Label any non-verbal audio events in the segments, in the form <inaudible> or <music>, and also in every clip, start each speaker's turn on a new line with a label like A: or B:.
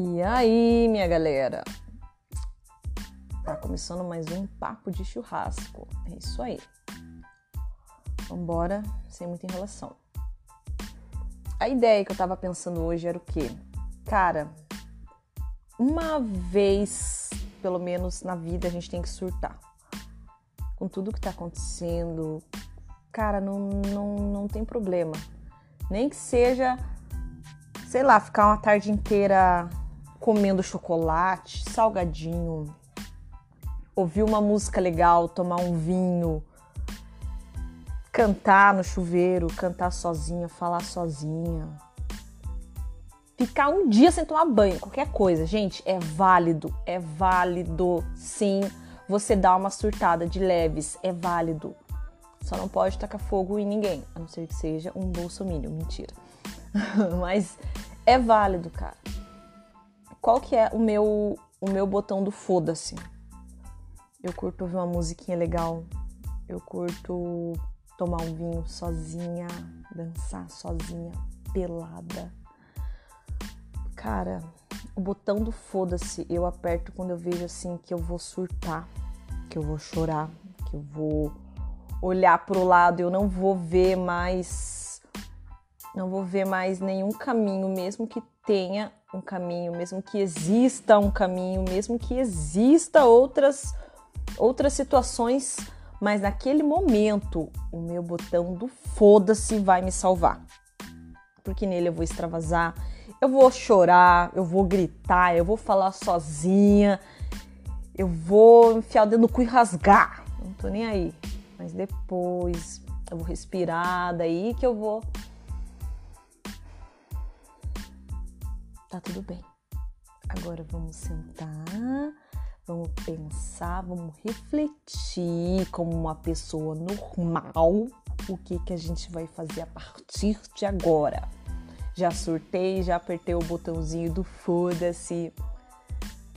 A: E aí, minha galera? Tá começando mais um papo de churrasco. É isso aí. Vambora, sem muita enrolação. A ideia que eu tava pensando hoje era o quê? Cara, uma vez, pelo menos na vida, a gente tem que surtar. Com tudo que tá acontecendo, cara, não, não, não tem problema. Nem que seja, sei lá, ficar uma tarde inteira comendo chocolate, salgadinho, ouvir uma música legal, tomar um vinho, cantar no chuveiro, cantar sozinha, falar sozinha. Ficar um dia sem tomar banho, qualquer coisa, gente, é válido, é válido, sim. Você dá uma surtada de leves, é válido. Só não pode tacar fogo em ninguém, a não ser que seja um bolsominion, mentira. <laughs> Mas é válido, cara qual que é o meu, o meu botão do foda-se? Eu curto ouvir uma musiquinha legal. Eu curto tomar um vinho sozinha, dançar sozinha, pelada. Cara, o botão do foda-se eu aperto quando eu vejo assim que eu vou surtar, que eu vou chorar, que eu vou olhar pro lado, eu não vou ver mais não vou ver mais nenhum caminho mesmo que tenha um caminho, mesmo que exista um caminho, mesmo que exista outras outras situações, mas naquele momento o meu botão do foda-se vai me salvar. Porque nele eu vou extravasar, eu vou chorar, eu vou gritar, eu vou falar sozinha, eu vou enfiar o dedo no cu e rasgar. Não tô nem aí. Mas depois eu vou respirar, daí que eu vou tá tudo bem. Agora vamos sentar, vamos pensar, vamos refletir como uma pessoa normal o que, que a gente vai fazer a partir de agora. Já surtei, já apertei o botãozinho do foda-se.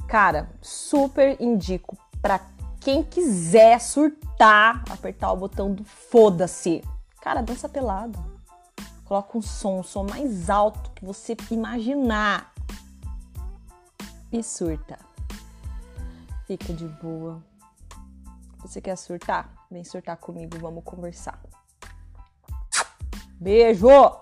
A: Cara, super indico para quem quiser surtar, apertar o botão do foda-se. Cara, dança pelado. Coloca um som, um som mais alto que você imaginar. E surta. Fica de boa. Você quer surtar? Vem surtar comigo, vamos conversar. Beijo!